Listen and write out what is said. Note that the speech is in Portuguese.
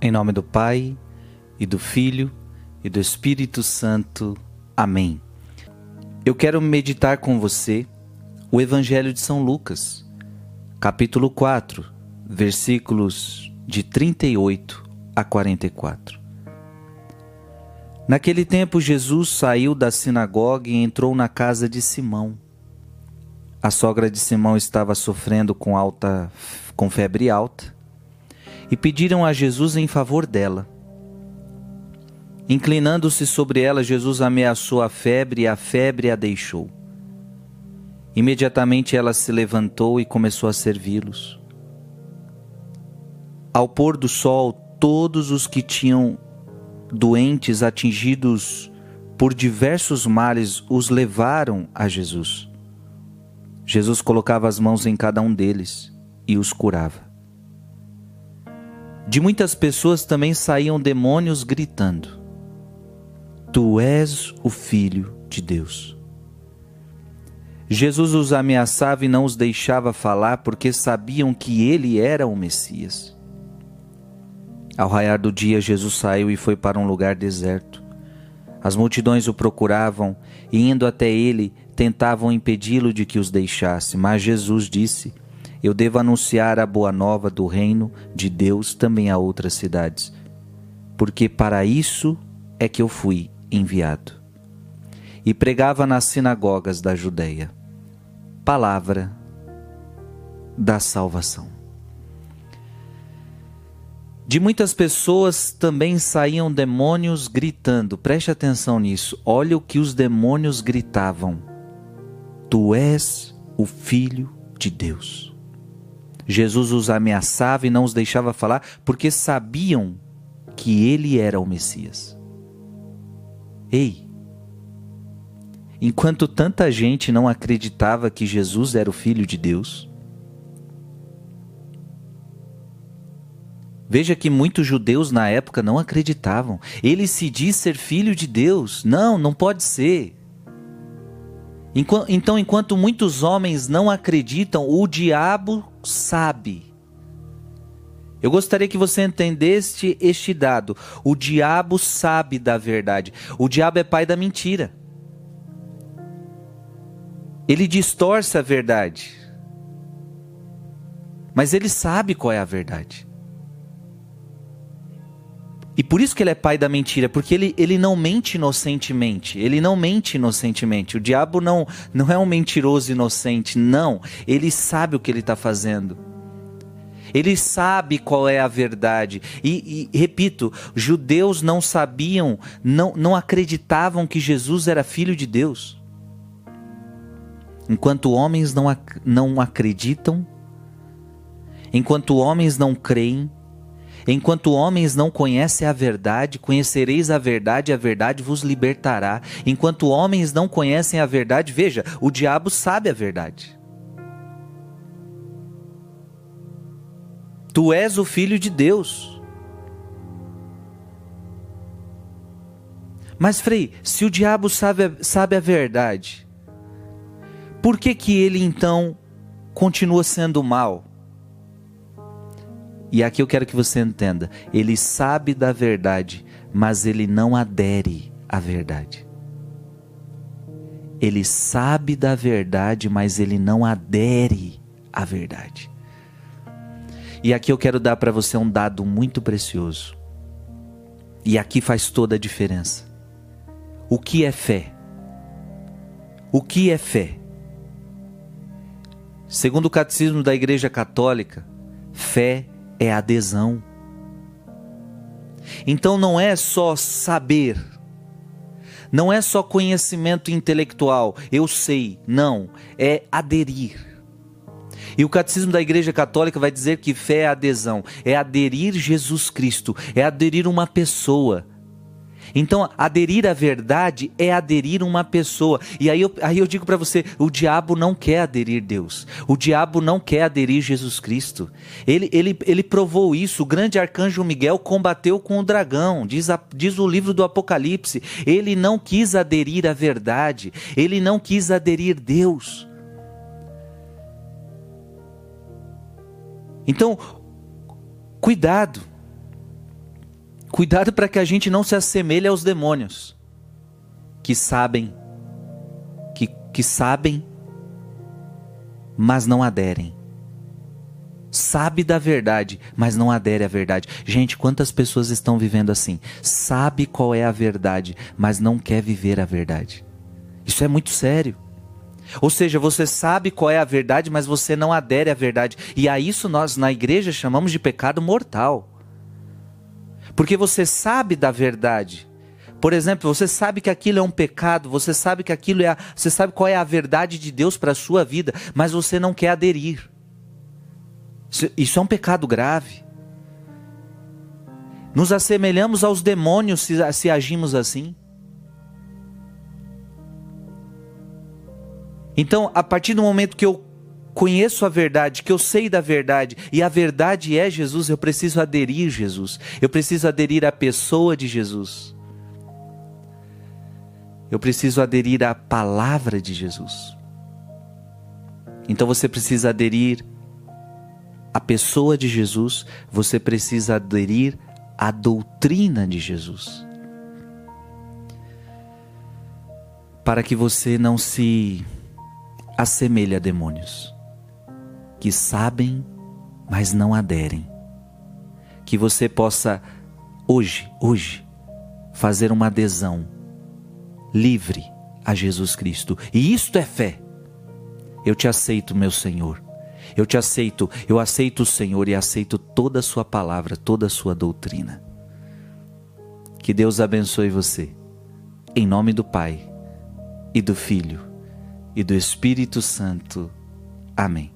Em nome do Pai, e do Filho, e do Espírito Santo. Amém. Eu quero meditar com você o Evangelho de São Lucas, capítulo 4, versículos de 38 a 44. Naquele tempo, Jesus saiu da sinagoga e entrou na casa de Simão. A sogra de Simão estava sofrendo com alta com febre alta e pediram a Jesus em favor dela. Inclinando-se sobre ela, Jesus ameaçou a febre e a febre a deixou. Imediatamente ela se levantou e começou a servi-los. Ao pôr do sol, todos os que tinham doentes atingidos por diversos males os levaram a Jesus. Jesus colocava as mãos em cada um deles e os curava. De muitas pessoas também saíam demônios gritando: Tu és o Filho de Deus. Jesus os ameaçava e não os deixava falar porque sabiam que ele era o Messias. Ao raiar do dia, Jesus saiu e foi para um lugar deserto. As multidões o procuravam e, indo até ele, tentavam impedi-lo de que os deixasse, mas Jesus disse: eu devo anunciar a boa nova do reino de Deus também a outras cidades, porque para isso é que eu fui enviado. E pregava nas sinagogas da Judéia. Palavra da salvação. De muitas pessoas também saíam demônios gritando. Preste atenção nisso. Olha o que os demônios gritavam: Tu és o filho de Deus. Jesus os ameaçava e não os deixava falar porque sabiam que ele era o Messias. Ei, enquanto tanta gente não acreditava que Jesus era o Filho de Deus, Veja que muitos judeus na época não acreditavam. Ele se diz ser filho de Deus. Não, não pode ser. Então, enquanto muitos homens não acreditam, o diabo sabe. Eu gostaria que você entendesse este dado. O diabo sabe da verdade. O diabo é pai da mentira. Ele distorce a verdade. Mas ele sabe qual é a verdade. E por isso que ele é pai da mentira, porque ele, ele não mente inocentemente. Ele não mente inocentemente. O diabo não, não é um mentiroso inocente, não. Ele sabe o que ele está fazendo. Ele sabe qual é a verdade. E, e, repito, judeus não sabiam, não, não acreditavam que Jesus era filho de Deus. Enquanto homens não, não acreditam, enquanto homens não creem, Enquanto homens não conhecem a verdade, conhecereis a verdade, e a verdade vos libertará. Enquanto homens não conhecem a verdade, veja, o diabo sabe a verdade. Tu és o filho de Deus. Mas, Frei, se o diabo sabe, sabe a verdade, por que que ele então continua sendo mal? E aqui eu quero que você entenda: ele sabe da verdade, mas ele não adere à verdade. Ele sabe da verdade, mas ele não adere à verdade. E aqui eu quero dar para você um dado muito precioso. E aqui faz toda a diferença. O que é fé? O que é fé? Segundo o catecismo da Igreja Católica, fé é adesão. Então não é só saber, não é só conhecimento intelectual, eu sei, não, é aderir. E o catecismo da Igreja Católica vai dizer que fé é adesão, é aderir Jesus Cristo, é aderir uma pessoa então, aderir à verdade é aderir uma pessoa. E aí eu, aí eu digo para você: o diabo não quer aderir Deus. O diabo não quer aderir Jesus Cristo. Ele, ele, ele provou isso. O grande arcanjo Miguel combateu com o dragão, diz, a, diz o livro do Apocalipse. Ele não quis aderir à verdade. Ele não quis aderir Deus. Então, cuidado. Cuidado para que a gente não se assemelhe aos demônios que sabem, que, que sabem, mas não aderem. Sabe da verdade, mas não adere à verdade. Gente, quantas pessoas estão vivendo assim? Sabe qual é a verdade, mas não quer viver a verdade. Isso é muito sério. Ou seja, você sabe qual é a verdade, mas você não adere à verdade. E a isso nós na igreja chamamos de pecado mortal. Porque você sabe da verdade. Por exemplo, você sabe que aquilo é um pecado, você sabe que aquilo é, você sabe qual é a verdade de Deus para a sua vida, mas você não quer aderir. Isso é um pecado grave. Nos assemelhamos aos demônios se, se agimos assim. Então, a partir do momento que eu conheço a verdade, que eu sei da verdade, e a verdade é Jesus, eu preciso aderir a Jesus. Eu preciso aderir à pessoa de Jesus. Eu preciso aderir à palavra de Jesus. Então você precisa aderir à pessoa de Jesus, você precisa aderir à doutrina de Jesus. Para que você não se assemelha a demônios que sabem, mas não aderem. Que você possa hoje, hoje, fazer uma adesão livre a Jesus Cristo. E isto é fé. Eu te aceito, meu Senhor. Eu te aceito, eu aceito o Senhor e aceito toda a sua palavra, toda a sua doutrina. Que Deus abençoe você. Em nome do Pai e do Filho e do Espírito Santo. Amém.